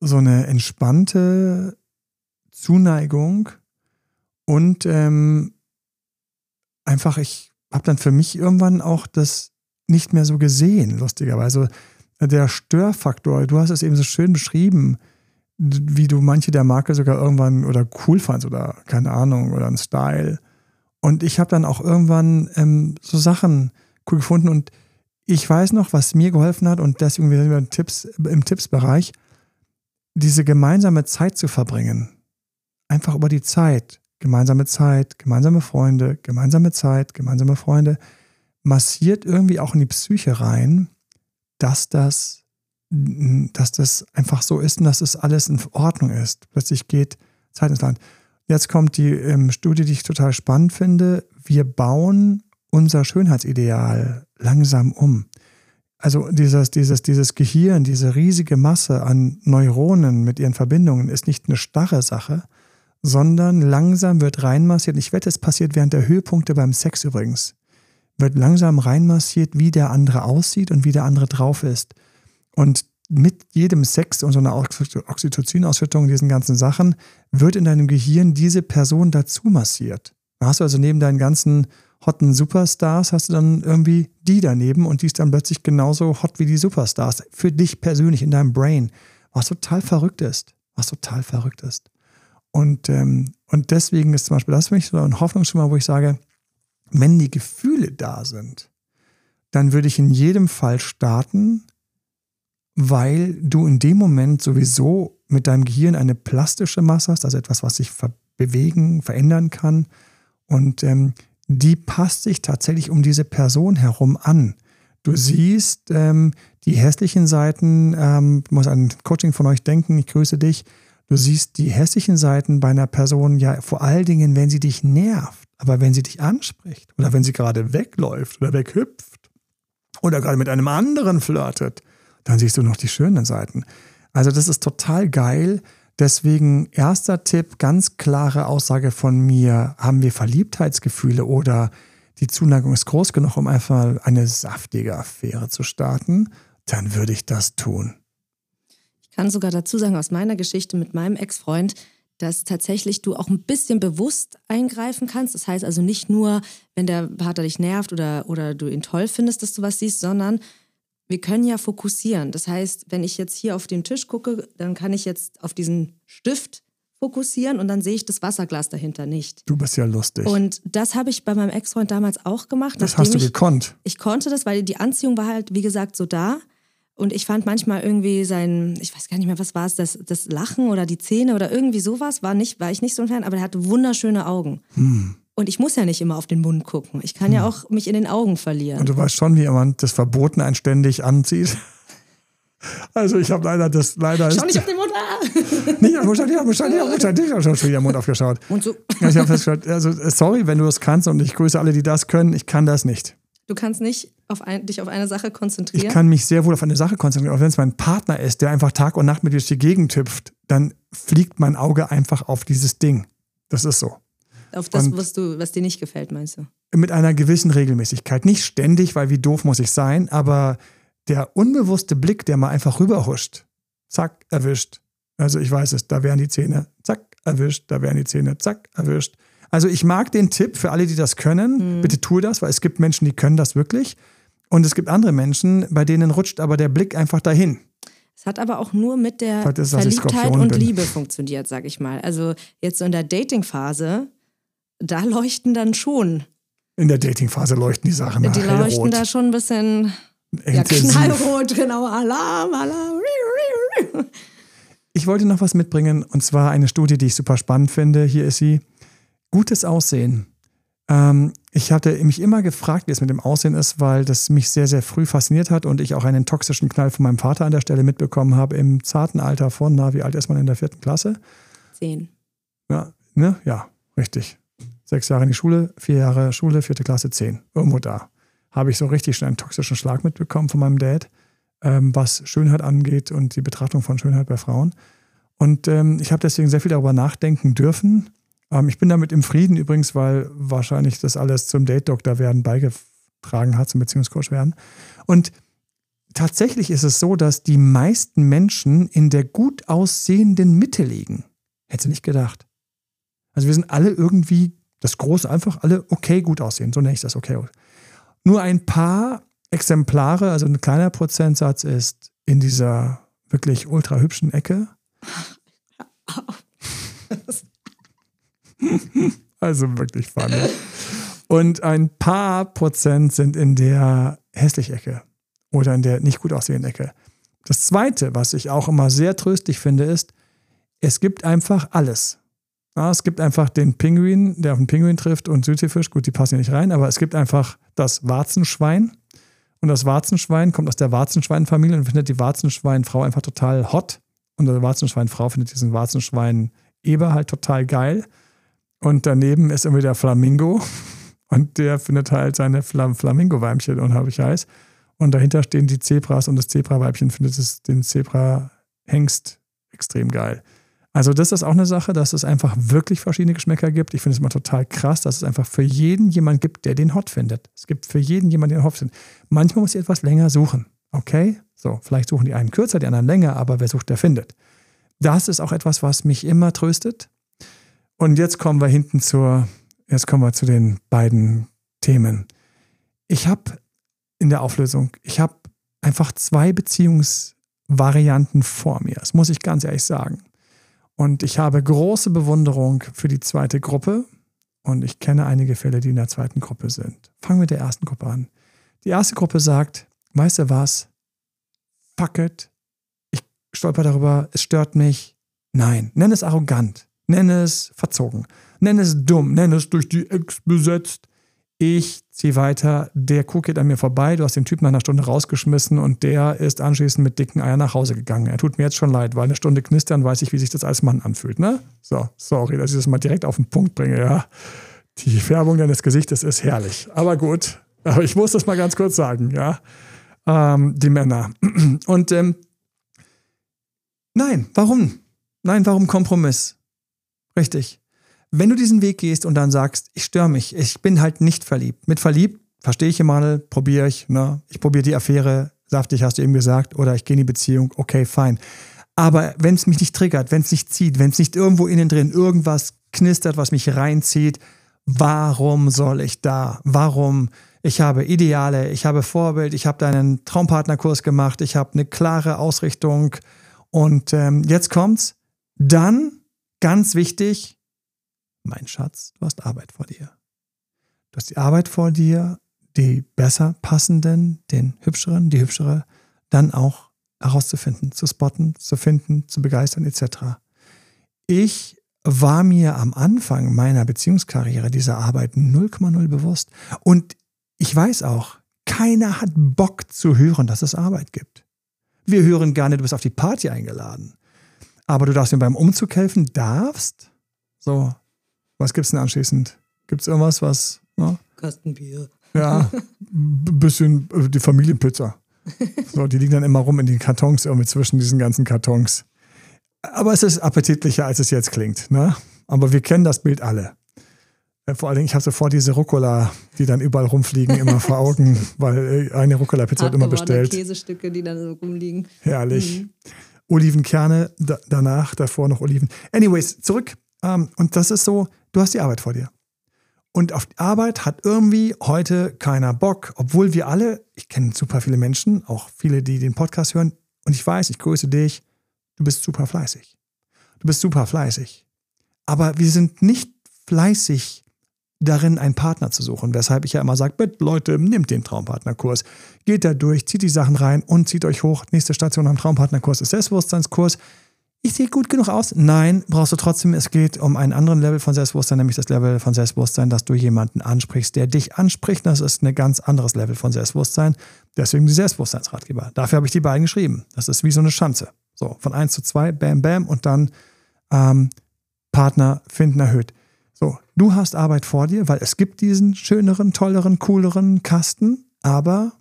so eine entspannte Zuneigung und ähm, einfach, ich habe dann für mich irgendwann auch das nicht mehr so gesehen, lustigerweise der Störfaktor, du hast es eben so schön beschrieben, wie du manche der Marke sogar irgendwann oder cool fandst oder keine Ahnung oder ein Style. Und ich habe dann auch irgendwann ähm, so Sachen cool gefunden und ich weiß noch, was mir geholfen hat und deswegen sind wir Tipps, im Tippsbereich, diese gemeinsame Zeit zu verbringen. Einfach über die Zeit. Gemeinsame Zeit, gemeinsame Freunde, gemeinsame Zeit, gemeinsame Freunde massiert irgendwie auch in die Psyche rein dass das, dass das einfach so ist und dass es das alles in Ordnung ist. Plötzlich geht Zeit ins Land. Jetzt kommt die ähm, Studie, die ich total spannend finde. Wir bauen unser Schönheitsideal langsam um. Also dieses, dieses, dieses Gehirn, diese riesige Masse an Neuronen mit ihren Verbindungen ist nicht eine starre Sache, sondern langsam wird reinmassiert. Ich wette, es passiert während der Höhepunkte beim Sex übrigens wird langsam reinmassiert, wie der andere aussieht und wie der andere drauf ist. Und mit jedem Sex und so einer Oxytocin-Ausschüttung, diesen ganzen Sachen, wird in deinem Gehirn diese Person dazu massiert. Da hast du also neben deinen ganzen hotten Superstars, hast du dann irgendwie die daneben und die ist dann plötzlich genauso hot wie die Superstars. Für dich persönlich in deinem Brain. Was total verrückt ist. Was total verrückt ist. Und, ähm, und deswegen ist zum Beispiel das für mich so ein Hoffnungsschimmer, wo ich sage, wenn die Gefühle da sind, dann würde ich in jedem Fall starten, weil du in dem Moment sowieso mit deinem Gehirn eine plastische Masse hast, also etwas, was sich bewegen, verändern kann. Und ähm, die passt sich tatsächlich um diese Person herum an. Du siehst ähm, die hässlichen Seiten, ähm, muss an Coaching von euch denken, ich grüße dich. Du siehst die hässlichen Seiten bei einer Person ja vor allen Dingen, wenn sie dich nervt. Aber wenn sie dich anspricht oder wenn sie gerade wegläuft oder weghüpft oder gerade mit einem anderen flirtet, dann siehst du noch die schönen Seiten. Also das ist total geil. Deswegen erster Tipp, ganz klare Aussage von mir, haben wir Verliebtheitsgefühle oder die Zuneigung ist groß genug, um einfach eine saftige Affäre zu starten, dann würde ich das tun. Ich kann sogar dazu sagen, aus meiner Geschichte mit meinem Ex-Freund, dass tatsächlich du auch ein bisschen bewusst eingreifen kannst. Das heißt also nicht nur, wenn der Partner dich nervt oder, oder du ihn toll findest, dass du was siehst, sondern wir können ja fokussieren. Das heißt, wenn ich jetzt hier auf den Tisch gucke, dann kann ich jetzt auf diesen Stift fokussieren und dann sehe ich das Wasserglas dahinter nicht. Du bist ja lustig. Und das habe ich bei meinem Ex-Freund damals auch gemacht. Das hast du ich, gekonnt. Ich konnte das, weil die Anziehung war halt, wie gesagt, so da. Und ich fand manchmal irgendwie sein, ich weiß gar nicht mehr, was war es, das, das Lachen oder die Zähne oder irgendwie sowas, war, nicht, war ich nicht so ein Fan, aber er hatte wunderschöne Augen. Hm. Und ich muss ja nicht immer auf den Mund gucken. Ich kann hm. ja auch mich in den Augen verlieren. Und du weißt schon, wie jemand das Verboten ein ständig anzieht. Also ich habe leider das leider. Schau nicht auf den Mund. Ah! Nicht am Mund, nicht am Mund, nicht am Mund, nicht am Mund, schon wieder Mund aufgeschaut. Und so. Ich habe festgestellt, also sorry, wenn du das kannst und ich grüße alle, die das können, ich kann das nicht. Du kannst nicht auf ein, dich auf eine Sache konzentrieren. Ich kann mich sehr wohl auf eine Sache konzentrieren. Auch wenn es mein Partner ist, der einfach Tag und Nacht mit dir durch die Gegend hüpft, dann fliegt mein Auge einfach auf dieses Ding. Das ist so. auf das, und- was, du, was dir nicht gefällt, meinst du? Mit einer gewissen Regelmäßigkeit. Nicht ständig, weil wie doof muss ich sein, aber der unbewusste Blick, der mal einfach rüberhuscht, zack, erwischt. Also ich weiß es, da wären die Zähne, zack, erwischt, da wären die Zähne, zack, erwischt. Also ich mag den Tipp für alle, die das können. Bitte tue das, weil es gibt Menschen, die können das wirklich. Und es gibt andere Menschen, bei denen rutscht aber der Blick einfach dahin. Es hat aber auch nur mit der ich Verliebtheit und bin. Liebe funktioniert, sag ich mal. Also jetzt so in der Dating-Phase, da leuchten dann schon. In der Datingphase leuchten die Sachen die leuchten hellrot, da schon ein bisschen ja, knallrot, genau. Alarm, Alarm. Ich wollte noch was mitbringen und zwar eine Studie, die ich super spannend finde. Hier ist sie. Gutes Aussehen. Ähm, ich hatte mich immer gefragt, wie es mit dem Aussehen ist, weil das mich sehr, sehr früh fasziniert hat und ich auch einen toxischen Knall von meinem Vater an der Stelle mitbekommen habe im zarten Alter von, na, wie alt ist man in der vierten Klasse? Zehn. Ja, ne? Ja, richtig. Sechs Jahre in die Schule, vier Jahre Schule, vierte Klasse, zehn. Irgendwo da. Habe ich so richtig schon einen toxischen Schlag mitbekommen von meinem Dad, ähm, was Schönheit angeht und die Betrachtung von Schönheit bei Frauen. Und ähm, ich habe deswegen sehr viel darüber nachdenken dürfen. Ähm, ich bin damit im Frieden übrigens, weil wahrscheinlich das alles zum Date-Doktor werden beigetragen hat, zum Beziehungscoach werden. Und tatsächlich ist es so, dass die meisten Menschen in der gut aussehenden Mitte liegen. Hätte nicht gedacht. Also wir sind alle irgendwie, das Große einfach alle okay gut aussehen. So nenne ich das okay. Nur ein paar Exemplare, also ein kleiner Prozentsatz ist in dieser wirklich ultra hübschen Ecke. Also wirklich funny. Und ein paar Prozent sind in der hässlich Ecke oder in der nicht gut aussehenden Ecke. Das zweite, was ich auch immer sehr tröstlich finde, ist, es gibt einfach alles. Ja, es gibt einfach den Pinguin, der auf den Pinguin trifft und Südseefisch. Gut, die passen hier nicht rein, aber es gibt einfach das Warzenschwein. Und das Warzenschwein kommt aus der Warzenschweinfamilie und findet die Warzenschweinfrau einfach total hot. Und die Warzenschweinfrau findet diesen Warzenschwein-Eber halt total geil. Und daneben ist irgendwie der Flamingo. Und der findet halt seine Flam Flamingo-Weibchen unheimlich heiß. Und dahinter stehen die Zebras und das Zebra-Weibchen findet es, den Zebra-Hengst extrem geil. Also das ist auch eine Sache, dass es einfach wirklich verschiedene Geschmäcker gibt. Ich finde es immer total krass, dass es einfach für jeden jemand gibt, der den hot findet. Es gibt für jeden jemand, der den hot findet. Manchmal muss ich etwas länger suchen. Okay? So, vielleicht suchen die einen kürzer, die anderen länger, aber wer sucht, der findet. Das ist auch etwas, was mich immer tröstet. Und jetzt kommen wir hinten zur, jetzt kommen wir zu den beiden Themen. Ich habe in der Auflösung, ich habe einfach zwei Beziehungsvarianten vor mir. Das muss ich ganz ehrlich sagen. Und ich habe große Bewunderung für die zweite Gruppe. Und ich kenne einige Fälle, die in der zweiten Gruppe sind. Fangen wir mit der ersten Gruppe an. Die erste Gruppe sagt, weißt du was? Fuck it. Ich stolper darüber, es stört mich. Nein, nenn es arrogant. Nenn es verzogen. Nenn es dumm. Nenn es durch die Ex besetzt. Ich ziehe weiter. Der Kuh geht an mir vorbei. Du hast den Typ nach einer Stunde rausgeschmissen und der ist anschließend mit dicken Eiern nach Hause gegangen. Er tut mir jetzt schon leid, weil eine Stunde knistern weiß ich, wie sich das als Mann anfühlt. Ne? So, sorry, dass ich das mal direkt auf den Punkt bringe. Ja, die Färbung deines Gesichtes ist herrlich. Aber gut, aber ich muss das mal ganz kurz sagen. Ja, ähm, die Männer. Und ähm, nein, warum? Nein, warum Kompromiss? Richtig. Wenn du diesen Weg gehst und dann sagst, ich störe mich, ich bin halt nicht verliebt. Mit verliebt verstehe ich mal, probiere ich, ne? Ich probiere die Affäre, saftig hast du eben gesagt, oder ich gehe in die Beziehung, okay, fein. Aber wenn es mich nicht triggert, wenn es nicht zieht, wenn es nicht irgendwo innen drin irgendwas knistert, was mich reinzieht, warum soll ich da? Warum? Ich habe Ideale, ich habe Vorbild, ich habe deinen Traumpartnerkurs gemacht, ich habe eine klare Ausrichtung. Und ähm, jetzt kommt's. Dann, ganz wichtig, mein Schatz, du hast Arbeit vor dir. Du hast die Arbeit vor dir, die besser passenden, den hübscheren, die hübschere, dann auch herauszufinden, zu spotten, zu finden, zu begeistern, etc. Ich war mir am Anfang meiner Beziehungskarriere dieser Arbeit 0,0 bewusst. Und ich weiß auch, keiner hat Bock zu hören, dass es Arbeit gibt. Wir hören gar nicht, du bist auf die Party eingeladen. Aber du darfst ihm beim Umzug helfen, darfst. So, was gibt's denn anschließend? Gibt's irgendwas, was? Ne? Kastenbier. Ja, ein bisschen äh, die Familienpizza. So, die liegen dann immer rum in den Kartons, irgendwie zwischen diesen ganzen Kartons. Aber es ist appetitlicher, als es jetzt klingt. Ne? Aber wir kennen das Bild alle. Äh, Vor allen Dingen, ich habe sofort diese Rucola, die dann überall rumfliegen, immer vor Augen, weil äh, eine Rucola-Pizza wird immer bestellt. Käsestücke, die dann so rumliegen. Herrlich. Olivenkerne, da, danach, davor noch Oliven. Anyways, zurück. Ähm, und das ist so, du hast die Arbeit vor dir. Und auf die Arbeit hat irgendwie heute keiner Bock, obwohl wir alle, ich kenne super viele Menschen, auch viele, die den Podcast hören, und ich weiß, ich grüße dich, du bist super fleißig. Du bist super fleißig. Aber wir sind nicht fleißig darin, einen Partner zu suchen. Weshalb ich ja immer sage, bitte Leute, nehmt den Traumpartnerkurs. Geht da durch, zieht die Sachen rein und zieht euch hoch. Nächste Station am Traumpartnerkurs ist Selbstbewusstseinskurs. Ich sehe gut genug aus? Nein, brauchst du trotzdem. Es geht um einen anderen Level von Selbstbewusstsein, nämlich das Level von Selbstbewusstsein, dass du jemanden ansprichst, der dich anspricht. Das ist ein ganz anderes Level von Selbstbewusstsein. Deswegen die Selbstbewusstseinsratgeber. Dafür habe ich die beiden geschrieben. Das ist wie so eine Schanze. So, von 1 zu 2, bam, bam, und dann ähm, Partner finden erhöht. Du hast Arbeit vor dir, weil es gibt diesen schöneren, tolleren, cooleren Kasten, aber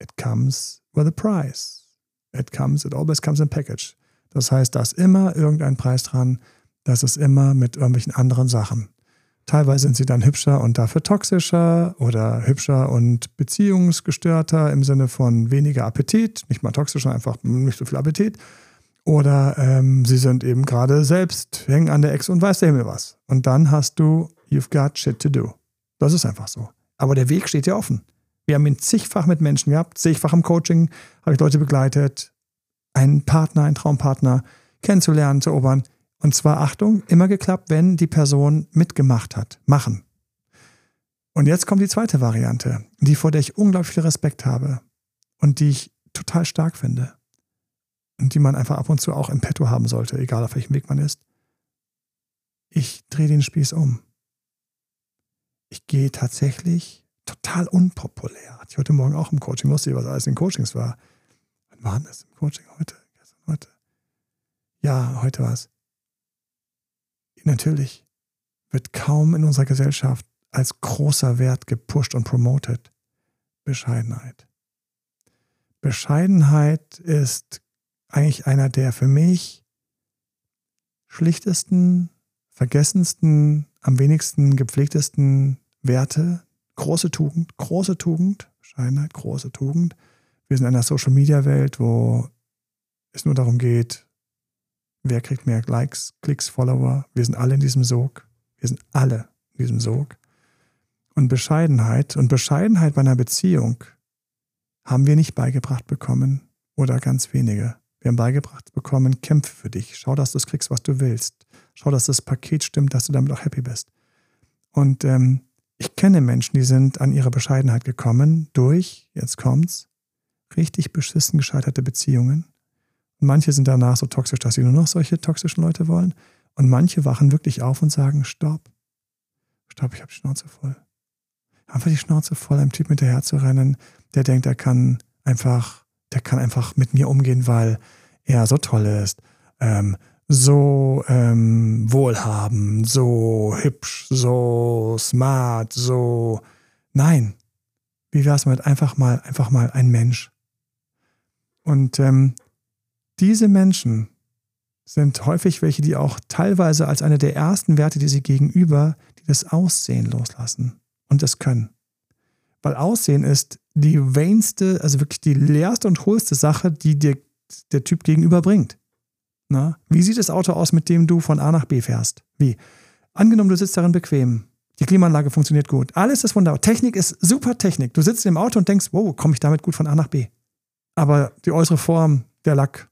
it comes with a price. It comes, it always comes in package. Das heißt, da ist immer irgendein Preis dran. Das ist immer mit irgendwelchen anderen Sachen. Teilweise sind sie dann hübscher und dafür toxischer oder hübscher und beziehungsgestörter im Sinne von weniger Appetit, nicht mal toxischer, einfach nicht so viel Appetit. Oder ähm, sie sind eben gerade selbst, hängen an der Ex und weiß der Himmel was. Und dann hast du, you've got shit to do. Das ist einfach so. Aber der Weg steht ja offen. Wir haben ihn zigfach mit Menschen gehabt, zigfach im Coaching, habe ich Leute begleitet, einen Partner, einen Traumpartner kennenzulernen, zu erobern. Und zwar, Achtung, immer geklappt, wenn die Person mitgemacht hat. Machen. Und jetzt kommt die zweite Variante, die vor der ich unglaublich viel Respekt habe und die ich total stark finde die man einfach ab und zu auch im Petto haben sollte, egal auf welchem Weg man ist. Ich drehe den Spieß um. Ich gehe tatsächlich total unpopulär. Hatte ich heute Morgen auch im Coaching. Lustig, was alles in Coachings war. Wann war das im Coaching? Heute? Gestern? Heute? Ja, heute war es. Natürlich wird kaum in unserer Gesellschaft als großer Wert gepusht und promoted. Bescheidenheit. Bescheidenheit ist eigentlich einer der für mich schlichtesten, vergessensten, am wenigsten gepflegtesten Werte. Große Tugend, große Tugend, Bescheidenheit, große Tugend. Wir sind in einer Social-Media-Welt, wo es nur darum geht, wer kriegt mehr Likes, Klicks, Follower. Wir sind alle in diesem Sog. Wir sind alle in diesem Sog. Und Bescheidenheit und Bescheidenheit bei einer Beziehung haben wir nicht beigebracht bekommen oder ganz wenige. Wir haben beigebracht bekommen, kämpfe für dich. Schau, dass du es kriegst, was du willst. Schau, dass das Paket stimmt, dass du damit auch happy bist. Und ähm, ich kenne Menschen, die sind an ihre Bescheidenheit gekommen durch, jetzt kommt's, richtig beschissen gescheiterte Beziehungen. Und manche sind danach so toxisch, dass sie nur noch solche toxischen Leute wollen. Und manche wachen wirklich auf und sagen, stopp, stopp, ich habe die Schnauze voll. Einfach die Schnauze voll, einem Typ hinterher zu rennen, der denkt, er kann einfach, der kann einfach mit mir umgehen, weil er so toll ist, ähm, so ähm, wohlhabend, so hübsch, so smart, so. Nein. Wie wäre es mit einfach mal, einfach mal ein Mensch? Und ähm, diese Menschen sind häufig welche, die auch teilweise als eine der ersten Werte, die sie gegenüber, die das Aussehen loslassen und das können. Weil Aussehen ist die vainste, also wirklich die leerste und hohlste Sache, die dir der Typ gegenüber bringt. Na? Wie sieht das Auto aus, mit dem du von A nach B fährst? Wie? Angenommen, du sitzt darin bequem. Die Klimaanlage funktioniert gut. Alles ist wunderbar. Technik ist super Technik. Du sitzt im Auto und denkst, wow, komme ich damit gut von A nach B. Aber die äußere Form, der Lack.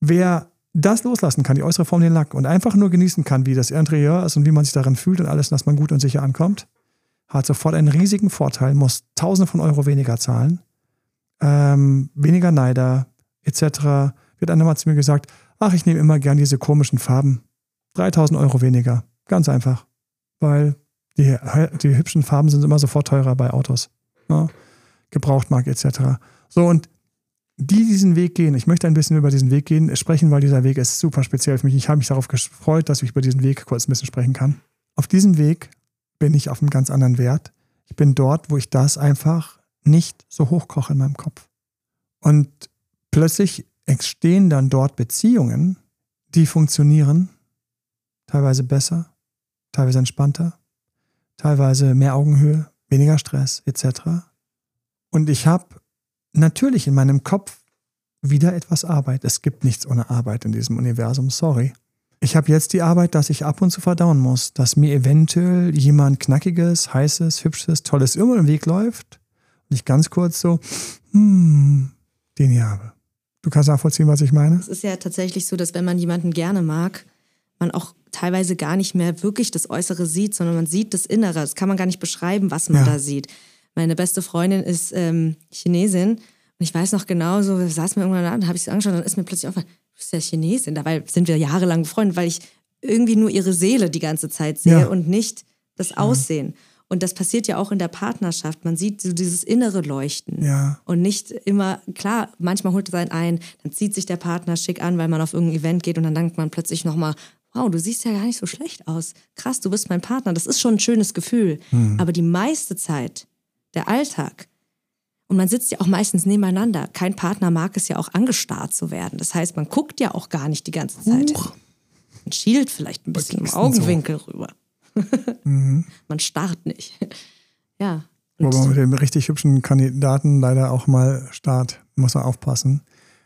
Wer das loslassen kann, die äußere Form, den Lack, und einfach nur genießen kann, wie das Interieur ist und wie man sich darin fühlt und alles, dass man gut und sicher ankommt, hat sofort einen riesigen Vorteil, muss Tausende von Euro weniger zahlen, ähm, weniger Neider, etc. Wird dann mal zu mir gesagt, ach, ich nehme immer gern diese komischen Farben. 3000 Euro weniger. Ganz einfach. Weil die, die hübschen Farben sind immer sofort teurer bei Autos. Ja? Gebrauchtmarkt etc. So, und die diesen Weg gehen, ich möchte ein bisschen über diesen Weg gehen, sprechen, weil dieser Weg ist super speziell für mich. Ich habe mich darauf gefreut, dass ich über diesen Weg kurz ein bisschen sprechen kann. Auf diesem Weg bin ich auf einem ganz anderen Wert. Ich bin dort, wo ich das einfach nicht so hochkoche in meinem Kopf. Und plötzlich entstehen dann dort Beziehungen, die funktionieren, teilweise besser, teilweise entspannter, teilweise mehr Augenhöhe, weniger Stress etc. Und ich habe natürlich in meinem Kopf wieder etwas Arbeit. Es gibt nichts ohne Arbeit in diesem Universum, sorry. Ich habe jetzt die Arbeit, dass ich ab und zu verdauen muss, dass mir eventuell jemand knackiges, heißes, hübsches, tolles immer im Weg läuft und ich ganz kurz so, hm, den hier habe. Du kannst nachvollziehen, was ich meine? Es ist ja tatsächlich so, dass wenn man jemanden gerne mag, man auch teilweise gar nicht mehr wirklich das Äußere sieht, sondern man sieht das Innere. Das kann man gar nicht beschreiben, was man ja. da sieht. Meine beste Freundin ist ähm, Chinesin und ich weiß noch genau, so saßen mir irgendwann und habe ich sie angeschaut dann ist mir plötzlich aufgefallen, du bist ja Chinesin. Dabei sind wir jahrelang befreundet, weil ich irgendwie nur ihre Seele die ganze Zeit sehe ja. und nicht das Aussehen. Und das passiert ja auch in der Partnerschaft. Man sieht so dieses innere Leuchten. Ja. Und nicht immer, klar, manchmal holt es einen ein, dann zieht sich der Partner schick an, weil man auf irgendein Event geht und dann denkt man plötzlich nochmal, wow, du siehst ja gar nicht so schlecht aus. Krass, du bist mein Partner. Das ist schon ein schönes Gefühl. Hm. Aber die meiste Zeit, der Alltag, und man sitzt ja auch meistens nebeneinander. Kein Partner mag es ja auch angestarrt zu werden. Das heißt, man guckt ja auch gar nicht die ganze Zeit. Huch. Man schielt vielleicht ein bisschen im Augenwinkel so. rüber mhm. Man starrt nicht. ja. Wobei man mit dem richtig hübschen Kandidaten leider auch mal start, muss man aufpassen.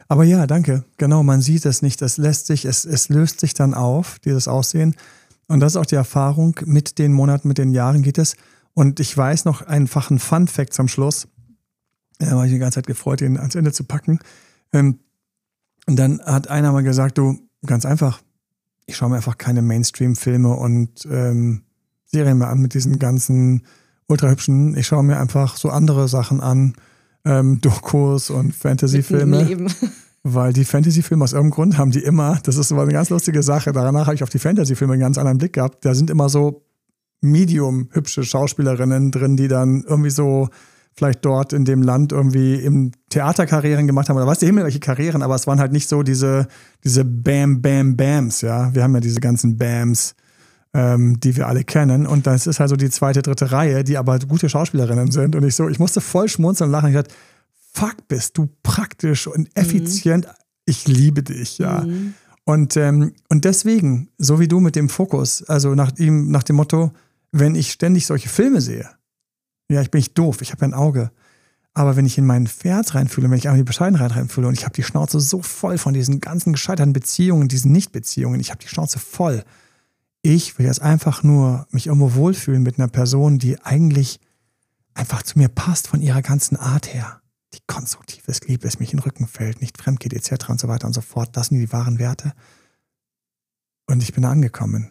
Aber ja, danke. Genau, man sieht es nicht. Es lässt sich, es, es löst sich dann auf, dieses Aussehen. Und das ist auch die Erfahrung. Mit den Monaten, mit den Jahren geht es. Und ich weiß noch einfach ein Fun Fact zum Schluss. Da war ich die ganze Zeit gefreut, ihn ans Ende zu packen. Ähm, und dann hat einer mal gesagt, du, ganz einfach, ich schaue mir einfach keine Mainstream-Filme und ähm, Serien mehr an mit diesen ganzen ultra hübschen. Ich schaue mir einfach so andere Sachen an, ähm, Dokus und Fantasy-Filme. Weil die Fantasy-Filme aus irgendeinem Grund haben die immer, das ist aber eine ganz lustige Sache, danach habe ich auf die Fantasy-Filme einen ganz anderen Blick gehabt. Da sind immer so medium hübsche Schauspielerinnen drin, die dann irgendwie so vielleicht dort in dem Land irgendwie im Theaterkarrieren gemacht haben oder was, die Himmel welche Karrieren, aber es waren halt nicht so diese, diese Bam, Bam, Bams, ja. Wir haben ja diese ganzen Bams, ähm, die wir alle kennen und das ist halt so die zweite, dritte Reihe, die aber gute Schauspielerinnen sind und ich so, ich musste voll schmunzeln und lachen. Ich dachte, fuck, bist du praktisch und mhm. effizient. Mhm. Ich liebe dich, ja. Mhm. Und, ähm, und deswegen, so wie du mit dem Fokus, also nach ihm, nach dem Motto, wenn ich ständig solche Filme sehe, ja, ich bin nicht doof, ich habe ein Auge. Aber wenn ich in meinen Pferd reinfühle, wenn ich in die Bescheidenheit reinfühle und ich habe die Schnauze so voll von diesen ganzen gescheiterten Beziehungen, diesen Nichtbeziehungen, ich habe die Schnauze voll. Ich will jetzt einfach nur mich irgendwo wohlfühlen mit einer Person, die eigentlich einfach zu mir passt von ihrer ganzen Art her. Die konstruktiv ist, lieb ist, mich in den Rücken fällt, nicht fremd geht, etc. und so weiter und so fort. Das sind die wahren Werte. Und ich bin da angekommen.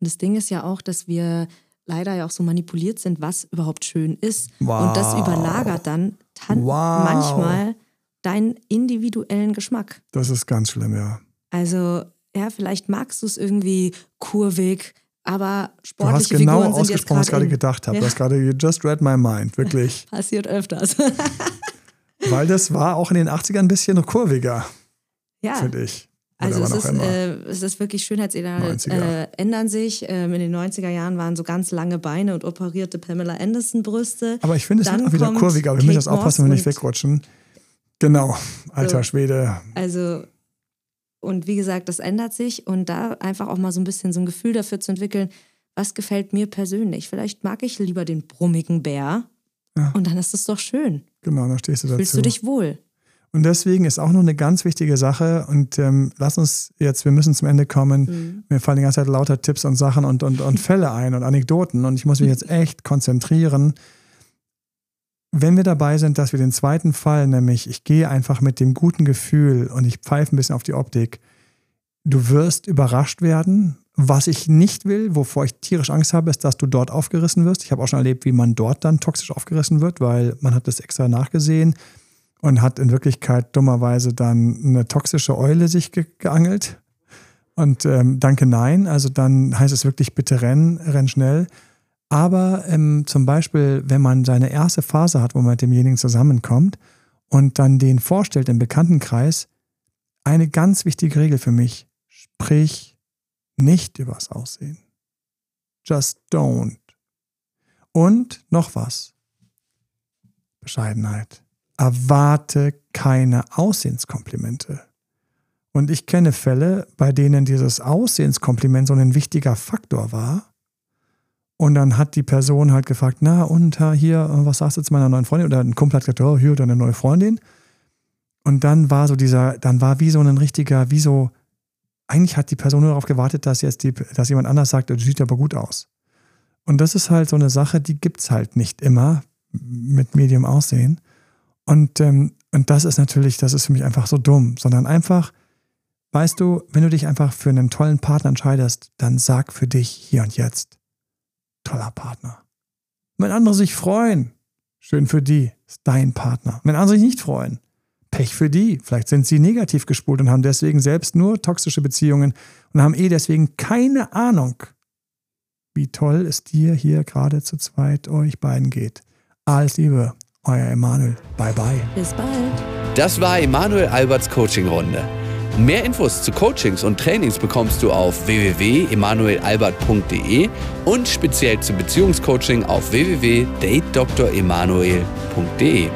Und das Ding ist ja auch, dass wir leider ja auch so manipuliert sind, was überhaupt schön ist. Wow. Und das überlagert dann wow. manchmal deinen individuellen Geschmack. Das ist ganz schlimm, ja. Also, ja, vielleicht magst du es irgendwie kurvig, aber sportliche Du hast genau Figuren ausgesprochen, was ich gerade gedacht habe. Ja. Du hast gerade, you just read my mind, wirklich. Passiert öfters. Weil das war auch in den 80ern ein bisschen kurviger, ja. finde ich. Also es ist, äh, es ist wirklich Schönheitsideale äh, ändern sich. Ähm, in den 90er Jahren waren so ganz lange Beine und operierte Pamela Anderson Brüste. Aber ich finde es auch wieder kurviger. Wir müssen das aufpassen, wenn wir nicht wegrutschen. Genau, alter so, Schwede. Also und wie gesagt, das ändert sich und da einfach auch mal so ein bisschen so ein Gefühl dafür zu entwickeln, was gefällt mir persönlich. Vielleicht mag ich lieber den brummigen Bär ja. und dann ist es doch schön. Genau, dann stehst du dazu. Fühlst du dich wohl. Und deswegen ist auch noch eine ganz wichtige Sache und ähm, lass uns jetzt, wir müssen zum Ende kommen. Mhm. Mir fallen die ganze Zeit lauter Tipps und Sachen und, und, und Fälle ein und Anekdoten und ich muss mich jetzt echt konzentrieren. Wenn wir dabei sind, dass wir den zweiten Fall, nämlich ich gehe einfach mit dem guten Gefühl und ich pfeife ein bisschen auf die Optik, du wirst überrascht werden. Was ich nicht will, wovor ich tierisch Angst habe, ist, dass du dort aufgerissen wirst. Ich habe auch schon erlebt, wie man dort dann toxisch aufgerissen wird, weil man hat das extra nachgesehen und hat in Wirklichkeit dummerweise dann eine toxische Eule sich ge geangelt. Und ähm, danke, nein. Also dann heißt es wirklich, bitte renn, renn schnell. Aber ähm, zum Beispiel, wenn man seine erste Phase hat, wo man mit demjenigen zusammenkommt und dann den vorstellt im Bekanntenkreis, eine ganz wichtige Regel für mich, sprich nicht übers Aussehen. Just don't. Und noch was. Bescheidenheit. Erwarte keine Aussehenskomplimente. Und ich kenne Fälle, bei denen dieses Aussehenskompliment so ein wichtiger Faktor war. Und dann hat die Person halt gefragt, na und hier, was sagst du zu meiner neuen Freundin? Oder ein Kumpel hat gesagt, oh, hier, deine neue Freundin. Und dann war so dieser, dann war wie so ein richtiger, wie so, eigentlich hat die Person nur darauf gewartet, dass jetzt die, dass jemand anders sagt, du sieht aber gut aus. Und das ist halt so eine Sache, die gibt es halt nicht immer mit Medium Aussehen. Und, ähm, und das ist natürlich, das ist für mich einfach so dumm, sondern einfach, weißt du, wenn du dich einfach für einen tollen Partner entscheidest, dann sag für dich hier und jetzt, toller Partner. Wenn andere sich freuen, schön für die, ist dein Partner. Wenn andere sich nicht freuen, Pech für die. Vielleicht sind sie negativ gespult und haben deswegen selbst nur toxische Beziehungen und haben eh deswegen keine Ahnung, wie toll es dir hier gerade zu zweit euch beiden geht. Alles Liebe, euer Emanuel. Bye bye. Bis bald. Das war Emanuel Alberts Coaching-Runde. Mehr Infos zu Coachings und Trainings bekommst du auf www.emanuelalbert.de und speziell zu Beziehungscoaching auf www.datedremanuel.de.